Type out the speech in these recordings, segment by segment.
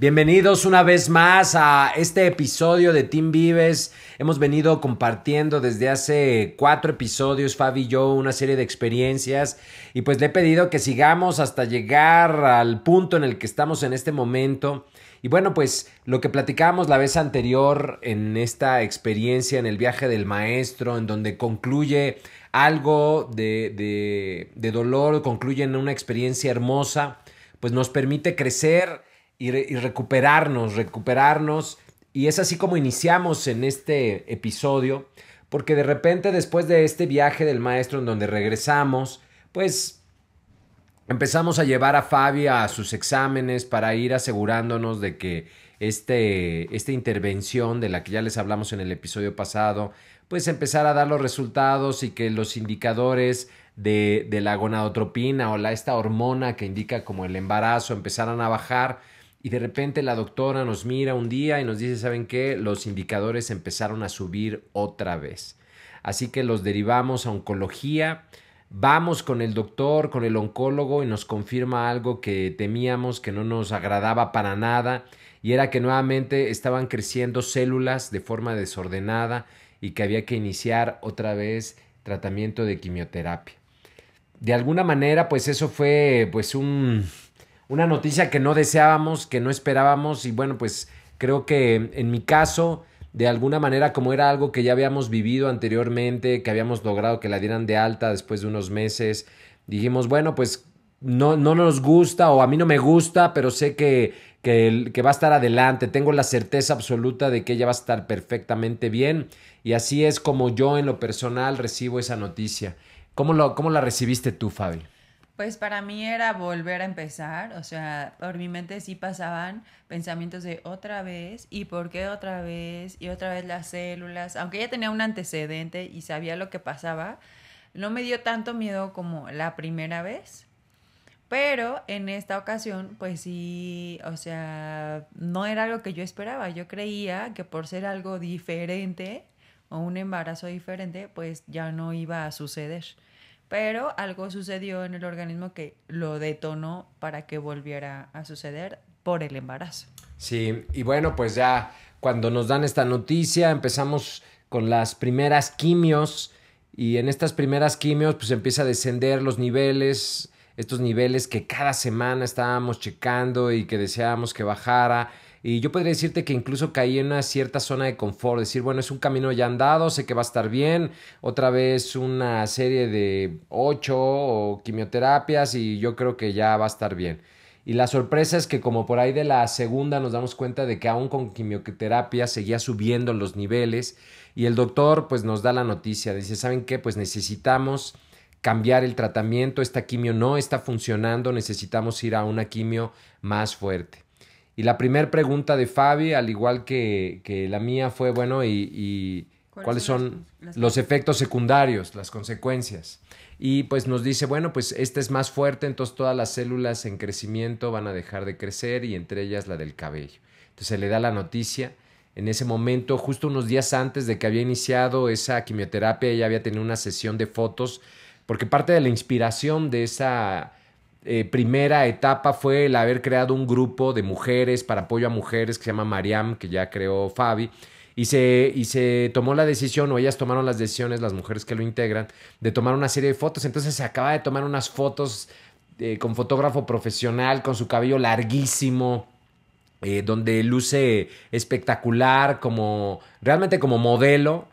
Bienvenidos una vez más a este episodio de Team Vives. Hemos venido compartiendo desde hace cuatro episodios, Fabi y yo, una serie de experiencias y pues le he pedido que sigamos hasta llegar al punto en el que estamos en este momento. Y bueno, pues lo que platicábamos la vez anterior en esta experiencia en el viaje del maestro, en donde concluye algo de, de, de dolor, concluye en una experiencia hermosa, pues nos permite crecer y, recuperarnos, recuperarnos. Y es así como iniciamos en este episodio, porque de repente después de este viaje del maestro en donde regresamos, pues empezamos a llevar a Fabi a sus exámenes para ir asegurándonos de que este, esta intervención de la que ya les hablamos en el episodio pasado, pues empezar a dar los resultados y que los indicadores de, de la gonadotropina o la, esta hormona que indica como el embarazo empezaran a bajar y de repente la doctora nos mira un día y nos dice, ¿saben qué? Los indicadores empezaron a subir otra vez. Así que los derivamos a oncología. Vamos con el doctor, con el oncólogo y nos confirma algo que temíamos, que no nos agradaba para nada, y era que nuevamente estaban creciendo células de forma desordenada y que había que iniciar otra vez tratamiento de quimioterapia. De alguna manera, pues eso fue pues un, una noticia que no deseábamos, que no esperábamos y bueno, pues creo que en mi caso, de alguna manera, como era algo que ya habíamos vivido anteriormente, que habíamos logrado que la dieran de alta después de unos meses, dijimos, bueno, pues no, no nos gusta o a mí no me gusta, pero sé que, que, va a estar adelante, tengo la certeza absoluta de que ella va a estar perfectamente bien y así es como yo en lo personal recibo esa noticia. ¿Cómo, lo, cómo la recibiste tú, Fabi? Pues para mí era volver a empezar, o sea, por mi mente sí pasaban pensamientos de otra vez y por qué otra vez y otra vez las células, aunque ya tenía un antecedente y sabía lo que pasaba, no me dio tanto miedo como la primera vez. Pero en esta ocasión, pues sí, o sea, no era algo que yo esperaba. Yo creía que por ser algo diferente o un embarazo diferente, pues ya no iba a suceder pero algo sucedió en el organismo que lo detonó para que volviera a suceder por el embarazo. Sí, y bueno, pues ya cuando nos dan esta noticia empezamos con las primeras quimios y en estas primeras quimios pues empieza a descender los niveles, estos niveles que cada semana estábamos checando y que deseábamos que bajara y yo podría decirte que incluso caí en una cierta zona de confort, decir, bueno, es un camino ya andado, sé que va a estar bien, otra vez una serie de ocho quimioterapias y yo creo que ya va a estar bien. Y la sorpresa es que como por ahí de la segunda nos damos cuenta de que aún con quimioterapia seguía subiendo los niveles y el doctor pues nos da la noticia, dice, ¿saben qué? Pues necesitamos cambiar el tratamiento, esta quimio no está funcionando, necesitamos ir a una quimio más fuerte. Y la primera pregunta de Fabi, al igual que, que la mía, fue, bueno, ¿y, cuáles, son, los efectos secundarios, las consecuencias? Y pues nos dice, bueno, pues esta es más fuerte, entonces todas las células en crecimiento van a dejar de crecer y entre ellas la del cabello. Entonces se le da la noticia. En ese momento, justo unos días antes de que había iniciado esa quimioterapia, ella había tenido una sesión de fotos, porque parte de la inspiración de esa eh, primera etapa fue el haber creado un grupo de mujeres para apoyo a mujeres que se llama Mariam, que ya creó Fabi. Y se, y se tomó la decisión, o ellas tomaron las decisiones, las mujeres que lo integran, de tomar una serie de fotos. Entonces se acaba de tomar unas fotos eh, con fotógrafo profesional, con su cabello larguísimo, eh, donde luce espectacular, como realmente como modelo.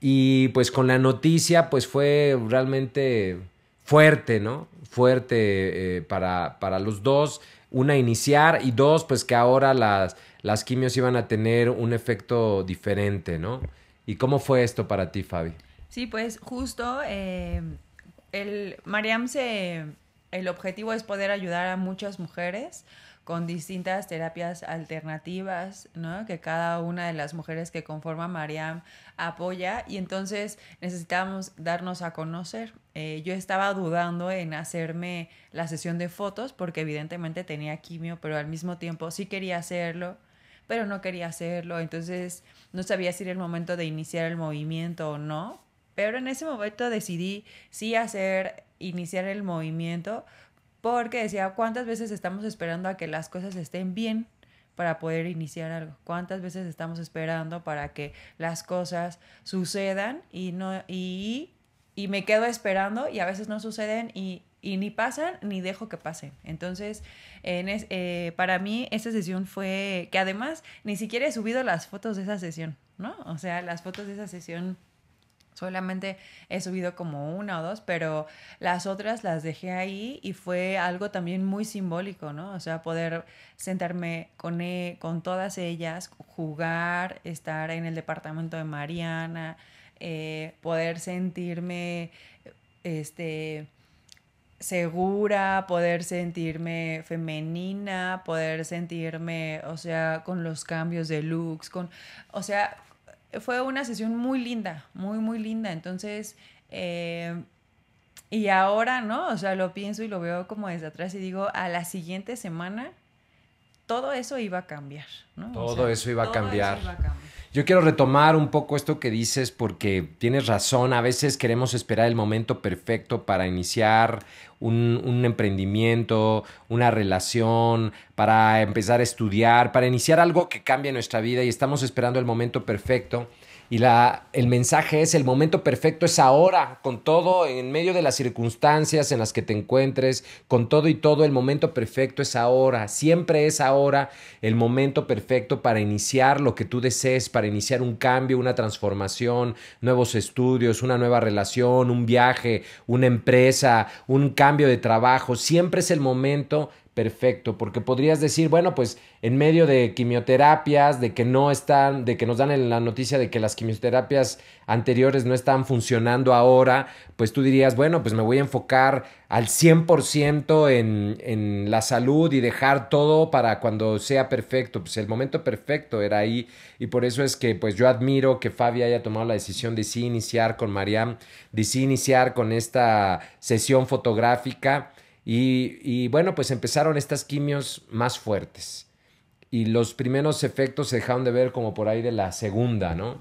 Y pues con la noticia, pues fue realmente fuerte, ¿no? Fuerte eh, para, para los dos. Una, iniciar y dos, pues que ahora las, las quimios iban a tener un efecto diferente, ¿no? ¿Y cómo fue esto para ti, Fabi? Sí, pues justo eh, el Mariam se el objetivo es poder ayudar a muchas mujeres con distintas terapias alternativas, ¿no? Que cada una de las mujeres que conforman Mariam apoya y entonces necesitamos darnos a conocer. Eh, yo estaba dudando en hacerme la sesión de fotos porque evidentemente tenía quimio, pero al mismo tiempo sí quería hacerlo, pero no quería hacerlo, entonces no sabía si era el momento de iniciar el movimiento o no, pero en ese momento decidí sí hacer, iniciar el movimiento porque decía, ¿cuántas veces estamos esperando a que las cosas estén bien para poder iniciar algo. ¿Cuántas veces estamos esperando para que las cosas sucedan y no y, y me quedo esperando y a veces no suceden y, y ni pasan ni dejo que pasen. Entonces, en eh, para mí esa sesión fue que además ni siquiera he subido las fotos de esa sesión, ¿no? O sea, las fotos de esa sesión Solamente he subido como una o dos, pero las otras las dejé ahí y fue algo también muy simbólico, ¿no? O sea, poder sentarme con, e, con todas ellas, jugar, estar en el departamento de Mariana, eh, poder sentirme este, segura, poder sentirme femenina, poder sentirme, o sea, con los cambios de looks, con, o sea, fue una sesión muy linda, muy, muy linda. Entonces, eh, y ahora, ¿no? O sea, lo pienso y lo veo como desde atrás y digo, a la siguiente semana, todo eso iba a cambiar, ¿no? Todo, eso, iba a cambiar. Eso iba a cambiar. Yo quiero retomar un poco esto que dices porque tienes razón, a veces queremos esperar el momento perfecto para iniciar un, un, emprendimiento, una relación, para empezar a estudiar, para iniciar algo que cambie nuestra vida y estamos esperando el momento perfecto. Y la, el mensaje es, el momento perfecto es ahora, con todo, en medio de las circunstancias en las que te encuentres, con todo y todo, el momento perfecto es ahora, siempre es ahora el momento perfecto para iniciar lo que tú desees, para iniciar un cambio, una transformación, nuevos estudios, una nueva relación, un viaje, una empresa, un cambio de trabajo, siempre es el momento perfecto, porque podrías decir, bueno, pues en medio de quimioterapias, de que no están, de que nos dan la noticia de que las quimioterapias anteriores no están funcionando ahora, pues tú dirías, bueno, pues me voy a enfocar al 100% en, en la salud y dejar todo para cuando sea perfecto. Pues el momento perfecto era ahí y por eso es que pues yo admiro que Fabi haya tomado la decisión de sí iniciar con Mariam, de sí iniciar con esta sesión fotográfica y, bueno, pues empezaron estas quimios más fuertes. Y los primeros efectos se dejaron de ver como por ahí de la segunda, ¿no?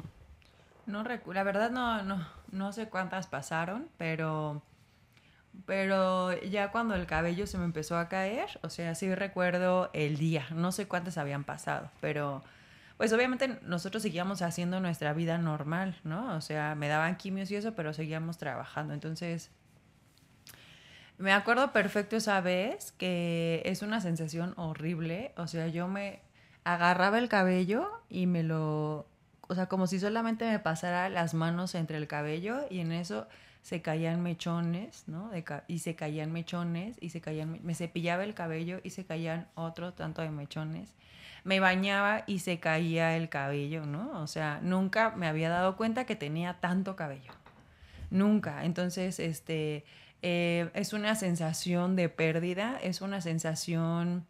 No la verdad no, no, no sé cuántas pasaron, pero, pero ya cuando el cabello se me empezó a caer, o sea, sí recuerdo el día, no sé cuántas habían pasado, pero pues obviamente nosotros seguíamos haciendo nuestra vida normal, ¿no? O sea, me daban quimios y eso, pero seguíamos trabajando. Entonces, me acuerdo perfecto esa vez que es una sensación horrible. O sea, yo me agarraba el cabello y me lo... O sea, como si solamente me pasara las manos entre el cabello y en eso se caían mechones, ¿no? y se caían mechones y se caían... Me cepillaba el cabello y se caían otro tanto de mechones. Me bañaba y se caía el cabello, ¿no? O sea, nunca me había dado cuenta que tenía tanto cabello. Nunca. Entonces, este eh, es una sensación de pérdida, es una sensación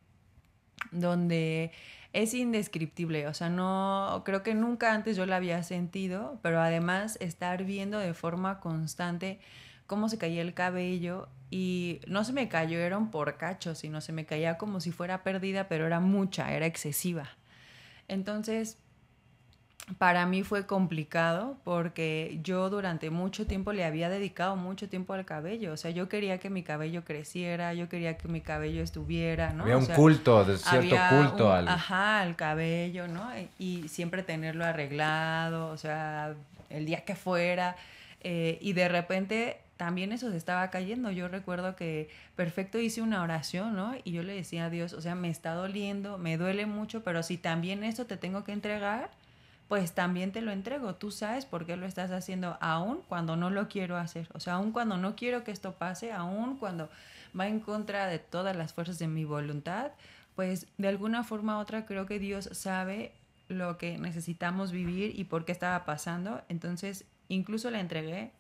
donde es indescriptible, o sea, no, creo que nunca antes yo la había sentido, pero además estar viendo de forma constante cómo se caía el cabello y no se me cayeron por cachos, sino se me caía como si fuera perdida, pero era mucha, era excesiva. Entonces, para mí fue complicado porque yo durante mucho tiempo le había dedicado mucho tiempo al cabello. O sea, yo quería que mi cabello creciera, yo quería que mi cabello estuviera, ¿no? Había un culto, de cierto culto al... Ajá, al cabello, ¿no? Y siempre tenerlo arreglado, o sea, el día que fuera. Eh, y de repente también eso se estaba cayendo. Yo recuerdo que perfecto hice una oración, ¿no? Y yo le decía a Dios, o sea, me está doliendo, me duele mucho, pero si también esto te tengo que entregar, pues también te lo entrego. Tú sabes por qué lo estás haciendo, aún cuando no lo quiero hacer. O sea, aún cuando no quiero que esto pase, aún cuando va en contra de todas las fuerzas de mi voluntad, pues de alguna forma u otra creo que Dios sabe lo que necesitamos vivir y por qué estaba pasando. Entonces, incluso le entregué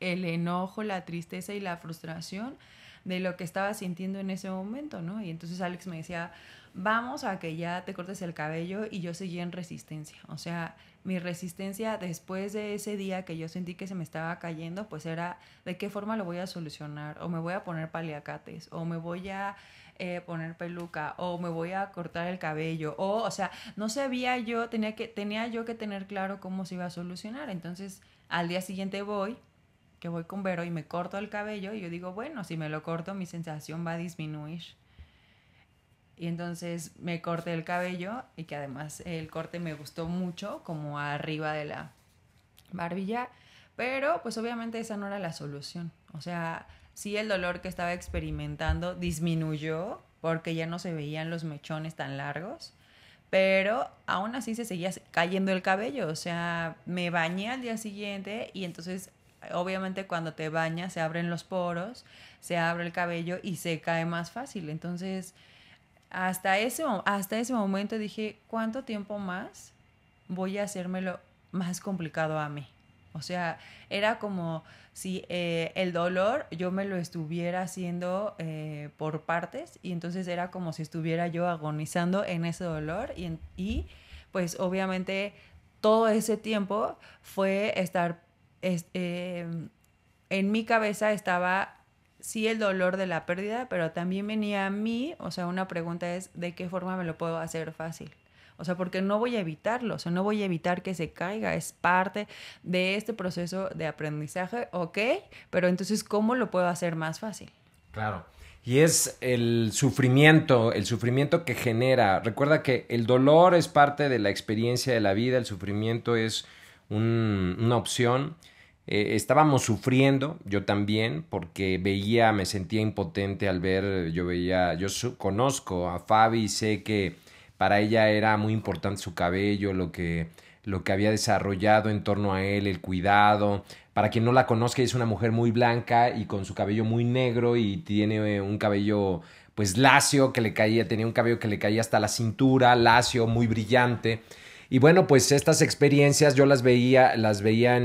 el enojo, la tristeza y la frustración de lo que estaba sintiendo en ese momento, ¿no? Y entonces Alex me decía, vamos a que ya te cortes el cabello y yo seguía en resistencia. O sea, mi resistencia después de ese día que yo sentí que se me estaba cayendo, pues era de qué forma lo voy a solucionar. O me voy a poner paliacates, o me voy a eh, poner peluca, o me voy a cortar el cabello. O, o sea, no sabía yo, tenía, que, tenía yo que tener claro cómo se iba a solucionar. Entonces, al día siguiente voy que voy con Vero y me corto el cabello y yo digo, bueno, si me lo corto mi sensación va a disminuir Y entonces me corté el cabello y que además el corte me gustó mucho, como arriba de la barbilla. Pero pues obviamente esa no era la solución. O sea, sí el dolor que estaba experimentando disminuyó porque ya no se veían los mechones tan largos, pero aún así se seguía cayendo el cabello, o sea, me bañé al día siguiente y entonces obviamente cuando te bañas se abren los poros, se abre el cabello y se cae más fácil, entonces hasta ese, hasta ese momento dije, ¿cuánto tiempo más voy a hacérmelo más complicado a mí? O sea, era como si eh, el dolor yo me lo estuviera haciendo eh, por partes y entonces era como si estuviera yo agonizando en ese dolor y, y pues obviamente todo ese tiempo fue estar, eh, en mi cabeza estaba sí el dolor de la pérdida, pero también venía a mí, o sea, una pregunta es, ¿de qué forma me lo puedo hacer fácil? O sea, porque no voy a evitarlo, o sea, no voy a evitar que se caiga, es parte de este proceso de aprendizaje, ok, pero entonces, ¿cómo lo puedo hacer más fácil? Claro. Y es el sufrimiento, el sufrimiento que genera. Recuerda que el dolor es parte de la experiencia de la vida, el sufrimiento es una opción. Eh, estábamos sufriendo, yo también, porque veía, me sentía impotente al ver, yo veía, yo conozco a Fabi, sé que para ella era muy importante su cabello, lo que, lo que había desarrollado en torno a él, el cuidado. Para quien no la conozca, es una mujer muy blanca y con su cabello muy negro y tiene un cabello pues lacio que le caía, tenía un cabello que le caía hasta la cintura, lacio, muy brillante. Y bueno, pues estas experiencias yo las veía, las veía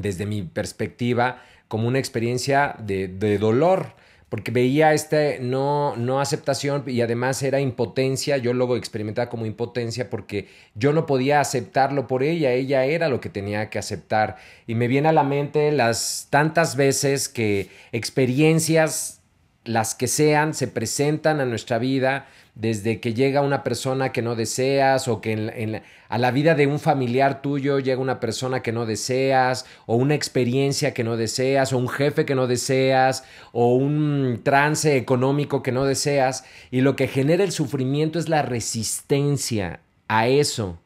desde mi perspectiva como una experiencia de, dolor porque veía este no, no aceptación y además era impotencia, yo luego experimentaba como impotencia porque yo no podía aceptarlo por ella, ella era lo que tenía que aceptar. Y me viene a la mente las tantas veces que experiencias, las que sean, se presentan a nuestra vida desde que llega una persona que no deseas o que en, a la vida de un familiar tuyo llega una persona que no deseas o una experiencia que no deseas o un jefe que no deseas o un trance económico que no deseas y lo que genera el sufrimiento es la resistencia a eso.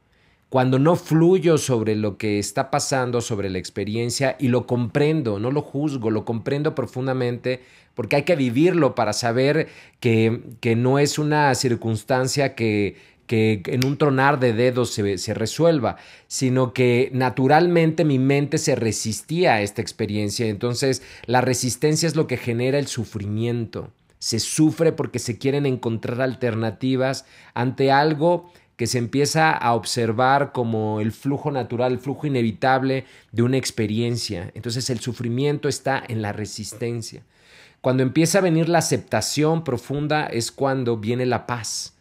Cuando no fluyo sobre lo que está pasando, sobre la experiencia y lo comprendo, no lo juzgo, lo comprendo profundamente, porque hay que vivirlo para saber que, que no es una circunstancia que, que en un tronar de dedos se, se, resuelva, sino que naturalmente mi mente se resistía a esta experiencia. Entonces, la resistencia es lo que genera el sufrimiento. Se sufre porque se quieren encontrar alternativas ante algo que se empieza a observar como el flujo natural, el flujo inevitable de una experiencia. Entonces, el sufrimiento está en la resistencia. Cuando empieza a venir la aceptación profunda es cuando viene la paz.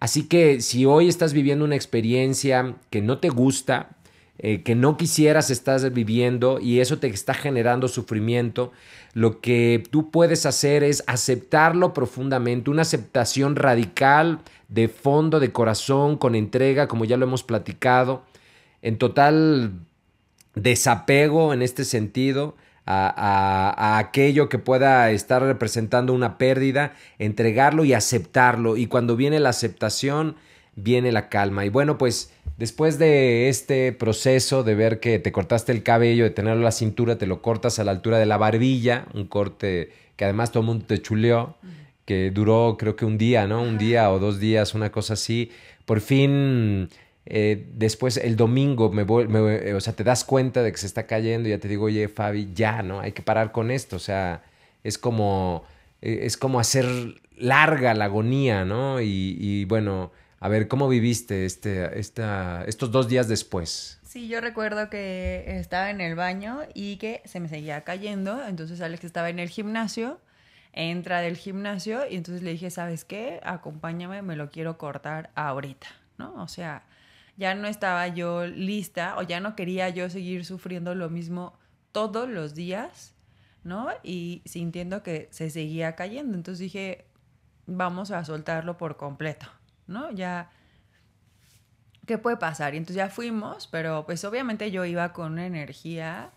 Así que si hoy estás viviendo una experiencia que no te gusta, eh, que no quisieras estar viviendo y eso te está generando sufrimiento, lo que tú puedes hacer es aceptarlo profundamente, una aceptación radical de fondo, de corazón, con entrega, como ya lo hemos platicado, en total desapego en este sentido, a, aquello que pueda estar representando una pérdida, entregarlo y aceptarlo. Y cuando viene la aceptación, viene la calma. Y bueno, pues después de este proceso de ver que te cortaste el cabello, de tenerlo a la cintura, te lo cortas a la altura de la barbilla, un corte que además todo el mundo te chuleó, que duró creo que un día, ¿no? Un día o dos días, una cosa así. Por fin eh, después el domingo me, voy, eh, o sea, te das cuenta de que se está cayendo y ya te digo, oye, Fabi, ya, ¿no? Hay que parar con esto, o sea, es como, eh, es como hacer larga la agonía, ¿no? Y, bueno, a ver, ¿cómo viviste este, esta, estos dos días después? Sí, yo recuerdo que estaba en el baño y que se me seguía cayendo, entonces Alex estaba en el gimnasio, entra del gimnasio y entonces le dije, ¿sabes qué? Acompáñame, me lo quiero cortar ahorita, ¿no? O sea, ya no estaba yo lista o ya no quería yo seguir sufriendo lo mismo todos los días, ¿no? Y sintiendo que se seguía cayendo. Entonces dije, vamos a soltarlo por completo, ¿no? Ya, ¿qué puede pasar? Y entonces ya fuimos, pero pues obviamente yo iba con una energía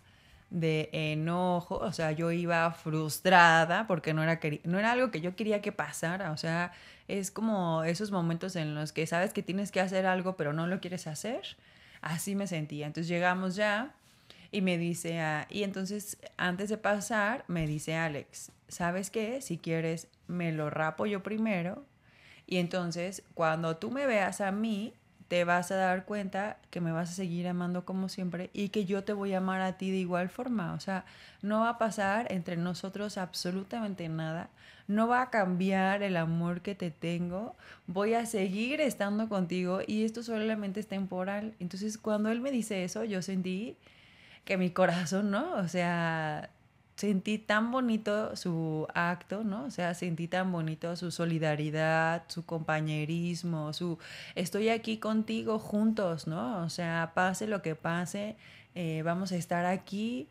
de enojo, o sea, yo iba frustrada porque no era, no era algo que yo quería que pasara, o sea, es como esos momentos en los que sabes que tienes que hacer algo pero no lo quieres hacer, así me sentía. Entonces llegamos ya y me dice, ah, y entonces antes de pasar, me dice Alex, ¿sabes qué? Si quieres, me lo rapo yo primero. Y entonces, cuando tú me veas a mí, te vas a dar cuenta que me vas a seguir amando como siempre y que yo te voy a amar a ti de igual forma. O sea, no va a pasar entre nosotros absolutamente nada. No va a cambiar el amor que te tengo. Voy a seguir estando contigo y esto solamente es temporal. Entonces, cuando él me dice eso, yo sentí que mi corazón, ¿no? O sea, sentí tan bonito su acto, ¿no? O sea, sentí tan bonito su solidaridad, su compañerismo, su estoy aquí contigo juntos, ¿no? O sea, pase lo que pase, eh, vamos a estar aquí.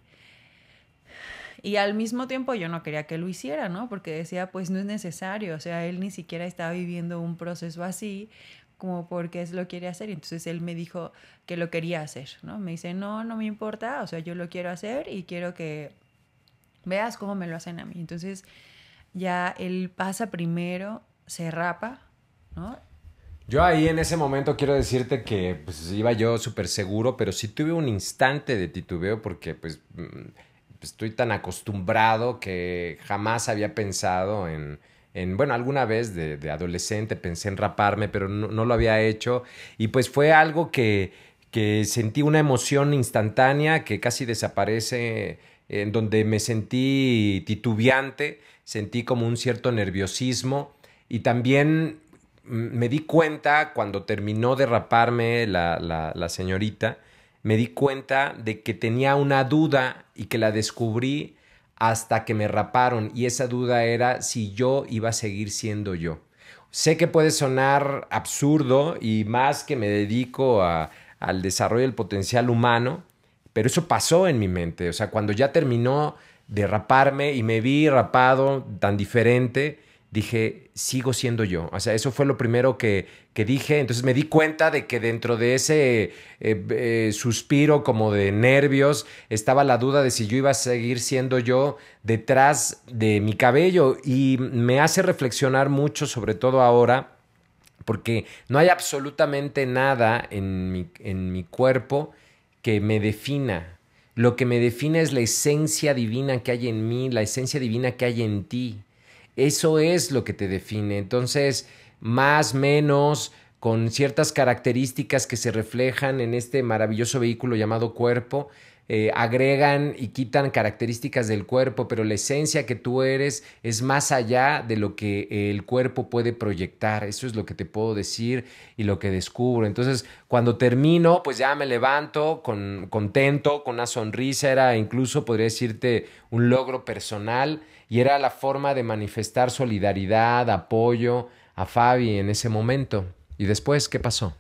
Y al mismo tiempo yo no quería que lo hiciera, ¿no? Porque decía, pues no es necesario, o sea, él ni siquiera estaba viviendo un proceso así, como porque lo quiere hacer. Entonces él me dijo que lo quería hacer, ¿no? Me dice, no, no me importa, o sea, yo lo quiero hacer y quiero que veas cómo me lo hacen a mí. Entonces ya él pasa primero, se rapa, ¿no? Yo ahí en ese momento quiero decirte que pues iba yo súper seguro, pero sí tuve un instante de titubeo porque pues, mm, estoy tan acostumbrado que jamás había pensado en, en bueno, alguna vez de, de, adolescente pensé en raparme, pero no, no, lo había hecho y pues fue algo que, que sentí una emoción instantánea que casi desaparece en donde me sentí titubeante, sentí como un cierto nerviosismo y también me di cuenta cuando terminó de raparme la, la, señorita, me di cuenta de que tenía una duda y que la descubrí hasta que me raparon y esa duda era si yo iba a seguir siendo yo. Sé que puede sonar absurdo y más que me dedico a, al desarrollo del potencial humano, pero eso pasó en mi mente. O sea, cuando ya terminó de raparme y me vi rapado tan diferente, dije, sigo siendo yo. O sea, eso fue lo primero que, que dije. Entonces me di cuenta de que dentro de ese eh, eh, suspiro como de nervios estaba la duda de si yo iba a seguir siendo yo detrás de mi cabello. Y me hace reflexionar mucho, sobre todo ahora, porque no hay absolutamente nada en mi, en mi cuerpo que me defina. Lo que me define es la esencia divina que hay en mí, la esencia divina que hay en ti. Eso es lo que te define. Entonces, más, menos, con ciertas características que se reflejan en este maravilloso vehículo llamado cuerpo, eh, agregan y quitan características del cuerpo, pero la esencia que tú eres es más allá de lo que el cuerpo puede proyectar. Eso es lo que te puedo decir y lo que descubro. Entonces, cuando termino, pues ya me levanto con, contento, con una sonrisa, era incluso, podría decirte, un logro personal y era la forma de manifestar solidaridad, apoyo a Fabi en ese momento. ¿Y después qué pasó?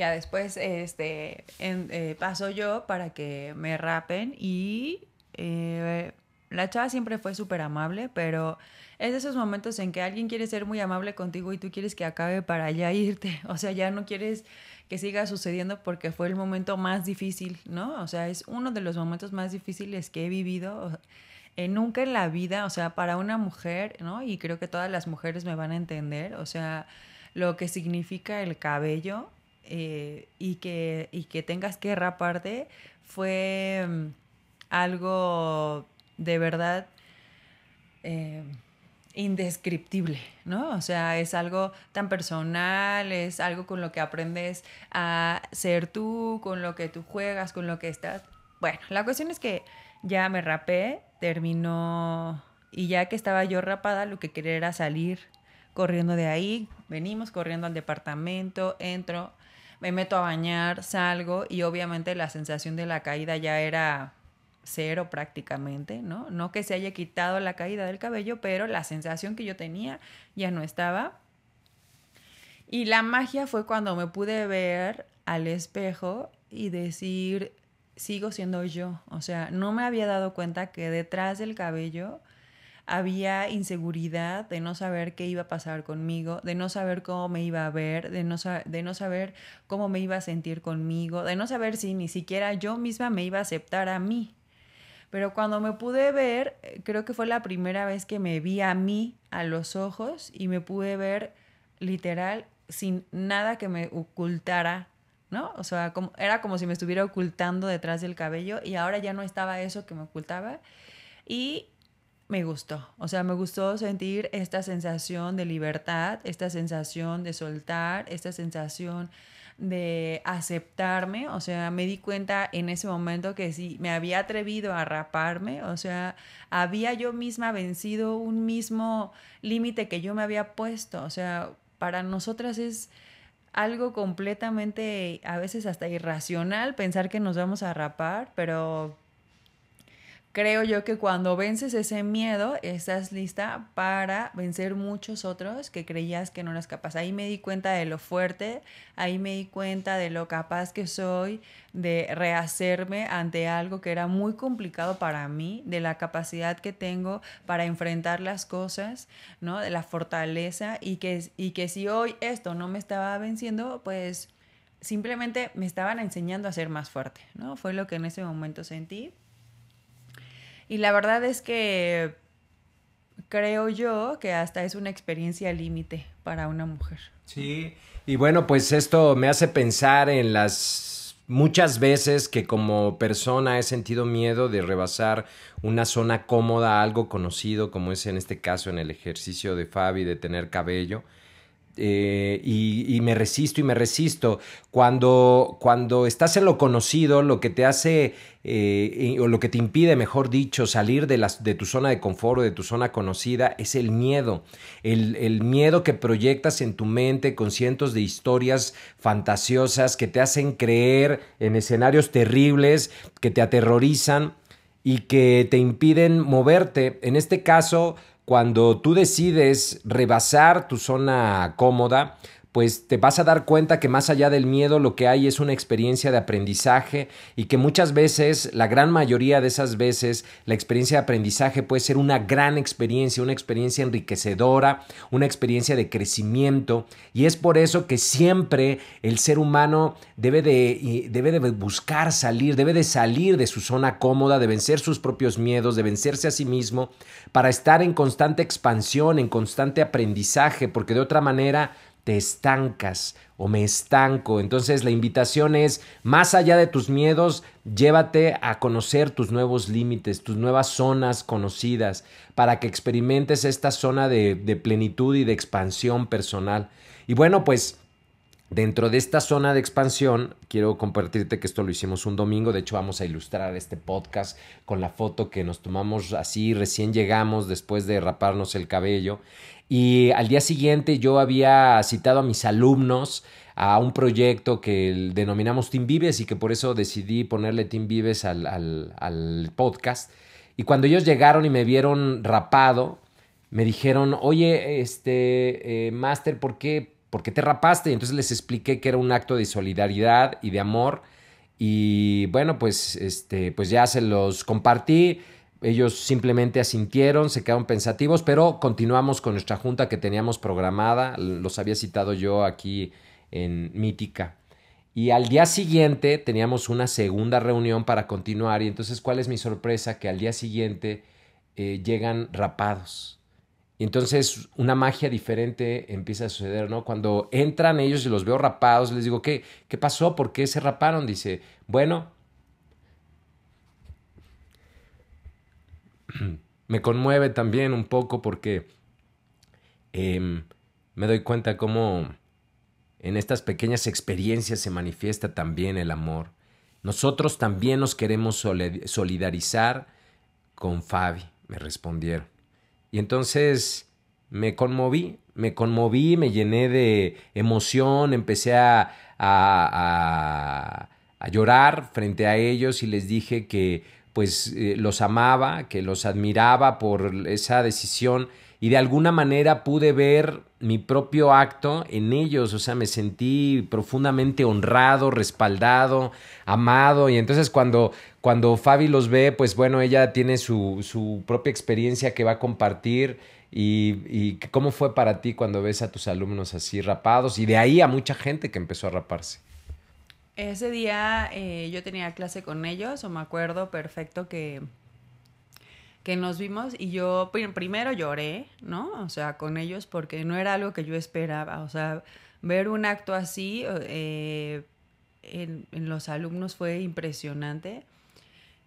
Ya después este, eh, paso yo para que me rapen y eh, la chava siempre fue súper amable, pero es de esos momentos en que alguien quiere ser muy amable contigo y tú quieres que acabe para ya irte. O sea, ya no quieres que siga sucediendo porque fue el momento más difícil, ¿no? O sea, es uno de los momentos más difíciles que he vivido. Eh, nunca en la vida, o sea, para una mujer, ¿no? Y creo que todas las mujeres me van a entender, o sea, lo que significa el cabello eh, y, que, y que tengas que raparte fue mm, algo de verdad eh, indescriptible, ¿no? O sea, es algo tan personal, es algo con lo que aprendes a ser tú, con lo que tú juegas, con lo que estás. Bueno, la cuestión es que ya me rapé, terminó y ya que estaba yo rapada, lo que quería era salir corriendo de ahí, venimos corriendo al departamento, entro, me meto a bañar, salgo y obviamente la sensación de la caída ya era cero prácticamente, ¿no? No que se haya quitado la caída del cabello, pero la sensación que yo tenía ya no estaba. Y la magia fue cuando me pude ver al espejo y decir, sigo siendo yo. O sea, no me había dado cuenta que detrás del cabello había inseguridad de no saber qué iba a pasar conmigo, de no saber cómo me iba a ver, de no, de no saber cómo me iba a sentir conmigo, de no saber si ni siquiera yo misma me iba a aceptar a mí. Pero cuando me pude ver, eh, creo que fue la primera vez que me vi a mí a los ojos y me pude ver literal sin nada que me ocultara, ¿no? O sea, como, era como si me estuviera ocultando detrás del cabello y ahora ya no estaba eso que me ocultaba. Y me gustó. O sea, me gustó sentir esta sensación de libertad, esta sensación de soltar, esta sensación de aceptarme, o sea, me di cuenta en ese momento que sí, me había atrevido a raparme, o sea, había yo misma vencido un mismo límite que yo me había puesto, o sea, para nosotras es algo completamente, a veces hasta irracional pensar que nos vamos a rapar, pero creo yo que cuando vences ese miedo, estás lista para vencer muchos otros que creías que no eras capaz. Ahí me di cuenta de lo fuerte, ahí me di cuenta de lo capaz que soy de rehacerme ante algo que era muy complicado para mí, de la capacidad que tengo para enfrentar las cosas, ¿no? De la fortaleza y que, y que si hoy esto no me estaba venciendo, pues simplemente me estaban enseñando a ser más fuerte, ¿no? Fue lo que en ese momento sentí. Y la verdad es que creo yo que hasta es una experiencia límite para una mujer. Sí, y bueno, pues esto me hace pensar en las muchas veces que como persona he sentido miedo de rebasar una zona cómoda, algo conocido, como es en este caso en el ejercicio de Fabi, de tener cabello. Eh, y, me resisto y me resisto. Cuando, cuando estás en lo conocido, lo que te hace, eh, o lo que te impide, mejor dicho, salir de, de tu zona de confort o de tu zona conocida, es el miedo. El, el miedo que proyectas en tu mente con cientos de historias fantasiosas que te hacen creer en escenarios terribles, que te aterrorizan y que te impiden moverte. En este caso, cuando tú decides rebasar tu zona cómoda, pues te vas a dar cuenta que más allá del miedo lo que hay es una experiencia de aprendizaje y que muchas veces, la gran mayoría de esas veces, la experiencia de aprendizaje puede ser una gran experiencia, una experiencia enriquecedora, una experiencia de crecimiento. Y es por eso que siempre el ser humano debe de, debe de buscar salir, debe de salir de su zona cómoda, de vencer sus propios miedos, de vencerse a sí mismo para estar en constante expansión, en constante aprendizaje, porque de otra manera te estancas o me estanco. Entonces la invitación es, más allá de tus miedos, llévate a conocer tus nuevos límites, tus nuevas zonas conocidas, para que experimentes esta zona de, de plenitud y de expansión personal. Y bueno, pues Dentro de esta zona de expansión, quiero compartirte que esto lo hicimos un domingo. De hecho, vamos a ilustrar este podcast con la foto que nos tomamos así, recién llegamos después de raparnos el cabello. Y al día siguiente yo había citado a mis alumnos a un proyecto que denominamos Team Vives y que por eso decidí ponerle Team Vives al, al, podcast. Y cuando ellos llegaron y me vieron rapado, me dijeron, oye, este, eh, Master, ¿por qué, ¿por qué te rapaste? Y entonces les expliqué que era un acto de solidaridad y de amor. Y bueno, pues, este, pues ya se los compartí. Ellos simplemente asintieron, se quedaron pensativos, pero continuamos con nuestra junta que teníamos programada. Los había citado yo aquí en Mítica. Y al día siguiente teníamos una segunda reunión para continuar. Y entonces, ¿cuál es mi sorpresa? Que al día siguiente eh, llegan rapados. Y entonces una magia diferente empieza a suceder, ¿no? Cuando entran ellos y los veo rapados, les digo, ¿qué, qué pasó? ¿Por qué se raparon? Dice, bueno, me conmueve también un poco porque em, me doy cuenta cómo en estas pequeñas experiencias se manifiesta también el amor. Nosotros también nos queremos solidarizar con Fabi, me respondieron. Y entonces me conmoví, me conmoví, me llené de emoción, empecé a, a, a llorar frente a ellos y les dije que pues eh, los amaba, que los admiraba por esa decisión y de alguna manera pude ver mi propio acto en ellos, o sea, me sentí profundamente honrado, respaldado, amado. Y entonces cuando, cuando Fabi los ve, pues bueno, ella tiene su, su propia experiencia que va a compartir. Y, y cómo fue para ti cuando ves a tus alumnos así rapados y de ahí a mucha gente que empezó a raparse. Ese día eh, yo tenía clase con ellos, o me acuerdo perfecto que que nos vimos y yo primero lloré, ¿no? O sea, con ellos porque no era algo que yo esperaba. O sea, ver un acto así eh, en, los alumnos fue impresionante.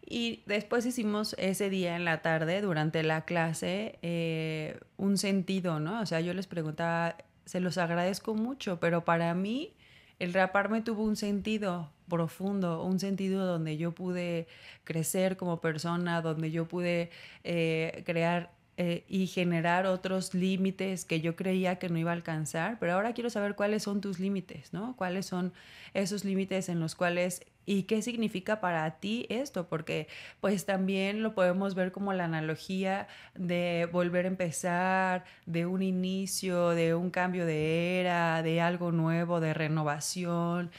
Y después hicimos ese día en la tarde, durante la clase, eh, un sentido, ¿no? O sea, yo les preguntaba, se los agradezco mucho, pero para mí el raparme tuvo un sentido profundo, un sentido donde yo pude crecer como persona, donde yo pude eh, crear eh, y generar otros límites que yo creía que no iba a alcanzar, pero ahora quiero saber cuáles son tus límites, ¿no? ¿Cuáles son esos límites en los cuales y qué significa para ti esto? Porque pues también lo podemos ver como la analogía de volver a empezar, de un inicio, de un cambio de era, de algo nuevo, de renovación.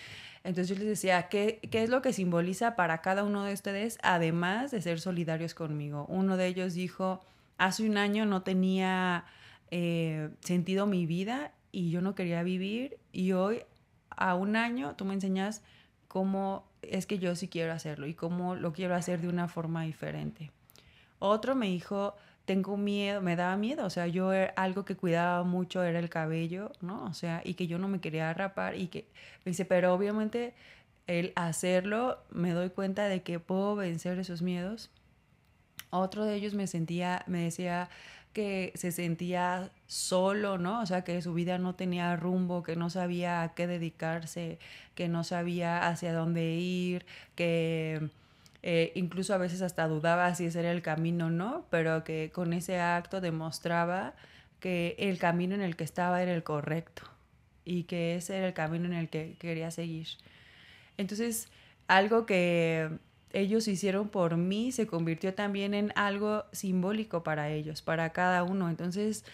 Entonces yo les decía, ¿qué, ¿qué, es lo que simboliza para cada uno de ustedes, además de ser solidarios conmigo? Uno de ellos dijo, hace un año no tenía eh, sentido mi vida y yo no quería vivir y hoy a un año tú me enseñas cómo es que yo sí quiero hacerlo y cómo lo quiero hacer de una forma diferente. Otro me dijo, tengo miedo, me daba miedo, o sea, yo algo que cuidaba mucho era el cabello, ¿no? O sea, y que yo no me quería rapar y que me dice, pero obviamente el hacerlo me doy cuenta de que puedo vencer esos miedos otro de ellos me sentía, me decía que se sentía solo, ¿no? O sea, que su vida no tenía rumbo, que no sabía a qué dedicarse, que no sabía hacia dónde ir, que eh, incluso a veces hasta dudaba si ese era el camino o no, pero que con ese acto demostraba que el camino en el que estaba era el correcto y que ese era el camino en el que quería seguir. Entonces, algo que ellos hicieron por mí se convirtió también en algo simbólico para ellos, para cada uno. Entonces,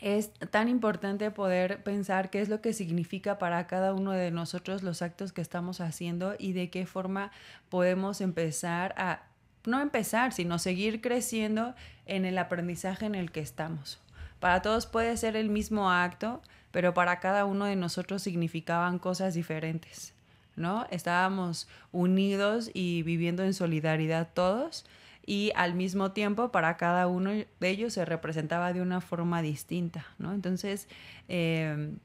es tan importante poder pensar qué es lo que significa para cada uno de nosotros los actos que estamos haciendo y de qué forma podemos empezar a, no empezar, sino seguir creciendo en el aprendizaje en el que estamos. Para todos puede ser el mismo acto, pero para cada uno de nosotros significaban cosas diferentes. ¿no? Estábamos unidos y viviendo en solidaridad todos y al mismo tiempo para cada uno de ellos se representaba de una forma distinta, ¿no? Entonces, em,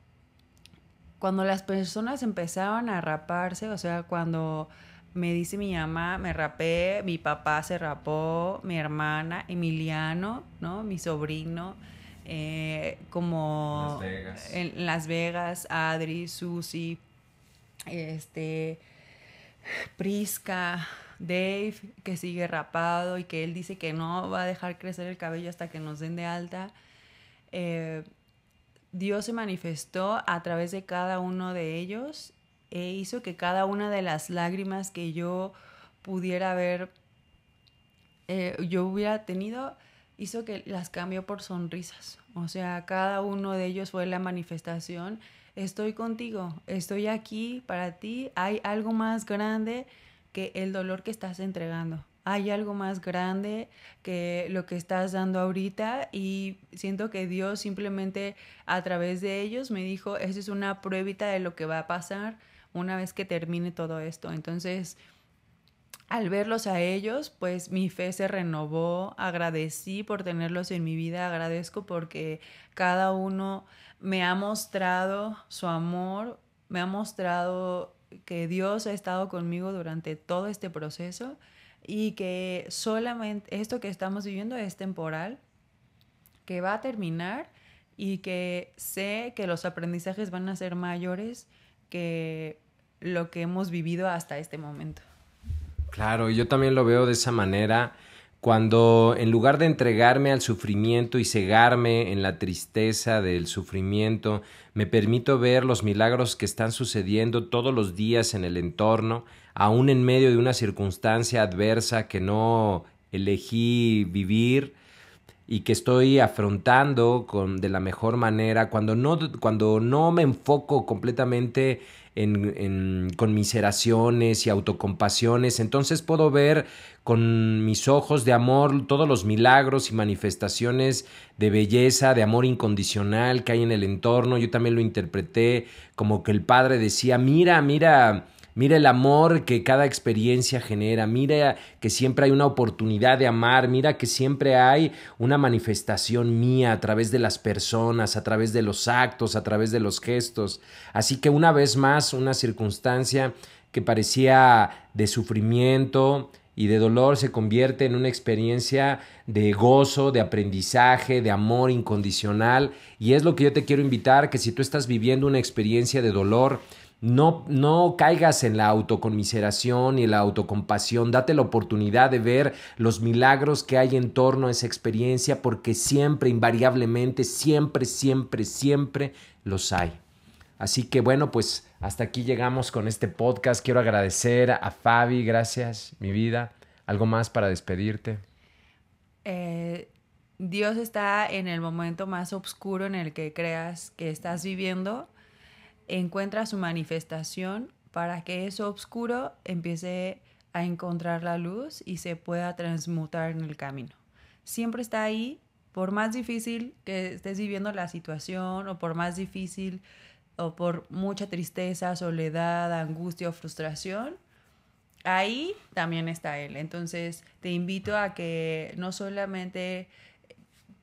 cuando las personas empezaban a raparse, o sea, cuando me dice mi mamá, me rapé, mi papá se rapó, mi hermana, Emiliano, ¿no? Mi sobrino, eh, como en Las Vegas, Adri, Susi, este, Prisca, Dave, que sigue rapado y que él dice que no va a dejar crecer el cabello hasta que nos den de alta. Eh, Dios se manifestó a través de cada uno de ellos e hizo que cada una de las lágrimas que yo pudiera ver, eh, yo hubiera tenido, hizo que las cambió por sonrisas. O sea, cada uno de ellos fue la manifestación estoy contigo, estoy aquí para ti, hay algo más grande que el dolor que estás entregando. Hay algo más grande que lo que estás dando ahorita y siento que Dios simplemente a través de ellos me dijo, esa es una pruebita de lo que va a pasar una vez que termine todo esto. Entonces, al verlos a ellos, pues mi fe se renovó, agradecí por tenerlos en mi vida, agradezco porque cada uno me ha mostrado su amor, me ha mostrado que Dios ha estado conmigo durante todo este proceso y que solamente esto que estamos viviendo es temporal, que va a terminar y que sé que los aprendizajes van a ser mayores que lo que hemos vivido hasta este momento. Claro, yo también lo veo de esa manera cuando en lugar de entregarme al sufrimiento y cegarme en la tristeza del sufrimiento, me permito ver los milagros que están sucediendo todos los días en el entorno, aún en medio de una circunstancia adversa que no elegí vivir y que estoy afrontando con, de la mejor manera, cuando no, cuando no me enfoco completamente en, conmiseraciones y autocompasiones, entonces puedo ver con mis ojos de amor todos los milagros y manifestaciones de belleza, de amor incondicional que hay en el entorno. Yo también lo interpreté como que el padre decía, mira, mira, Mira el amor que cada experiencia genera, mira que siempre hay una oportunidad de amar, mira que siempre hay una manifestación mía a través de las personas, a través de los actos, a través de los gestos. Así que una vez más, una circunstancia que parecía de sufrimiento, y de dolor se convierte en una experiencia de gozo, de aprendizaje, de amor incondicional. Y es lo que yo te quiero invitar, que si tú estás viviendo una experiencia de dolor, no, no caigas en la autoconmiseración y la autocompasión. Date la oportunidad de ver los milagros que hay en torno a esa experiencia porque siempre, invariablemente, siempre, siempre, siempre los hay. Así que bueno, pues hasta aquí llegamos con este podcast. Quiero agradecer a Fabi, gracias, mi vida. ¿Algo más para despedirte? Eh, Dios está en el momento más oscuro en el que creas que estás viviendo encuentra su manifestación para que eso oscuro empiece a encontrar la luz y se pueda transmutar en el camino. Siempre está ahí, por más difícil que estés viviendo la situación o por más difícil o por mucha tristeza, soledad, angustia o frustración, ahí también está Él. Entonces te invito a que no solamente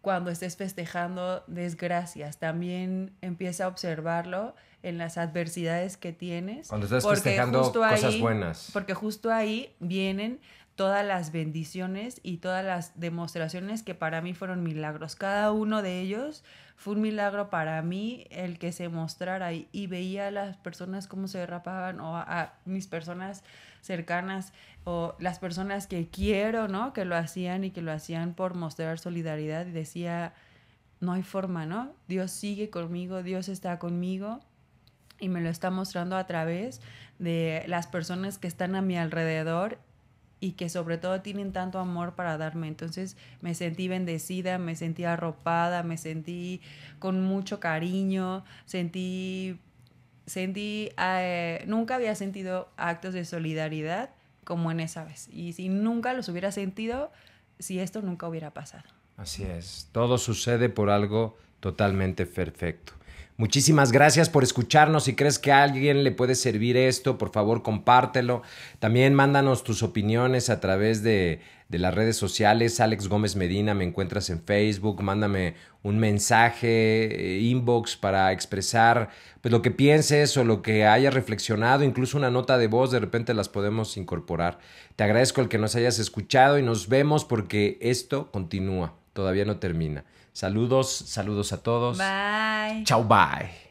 cuando estés festejando desgracias, también empieza a observarlo en las adversidades que tienes. Cuando estás festejando cosas buenas. Porque justo ahí vienen todas las bendiciones y todas las demostraciones que para mí fueron milagros. Cada uno de ellos fue un milagro para mí el que se mostrara y, y veía a las personas cómo se derrapaban o a, mis personas cercanas o las personas que quiero, ¿no? Que lo hacían y que lo hacían por mostrar solidaridad y decía, no hay forma, ¿no? Dios sigue conmigo, Dios está conmigo y me lo está mostrando a través de las personas que están a mi alrededor y que sobre todo tienen tanto amor para darme. Entonces me sentí bendecida, me sentí arropada, me sentí con mucho cariño, sentí, sentí, eh, nunca había sentido actos de solidaridad como en esa vez. Y si nunca los hubiera sentido, si esto nunca hubiera pasado. Así es, todo sucede por algo totalmente perfecto. Muchísimas gracias por escucharnos. Si crees que a alguien le puede servir esto, por favor compártelo. También mándanos tus opiniones a través de, de, las redes sociales. Alex Gómez Medina, me encuentras en Facebook. Mándame un mensaje, eh, inbox para expresar pues, lo que pienses o lo que hayas reflexionado. Incluso una nota de voz, de repente las podemos incorporar. Te agradezco el que nos hayas escuchado y nos vemos porque esto continúa, todavía no termina. Saludos, saludos a todos. Bye. Chao, bye.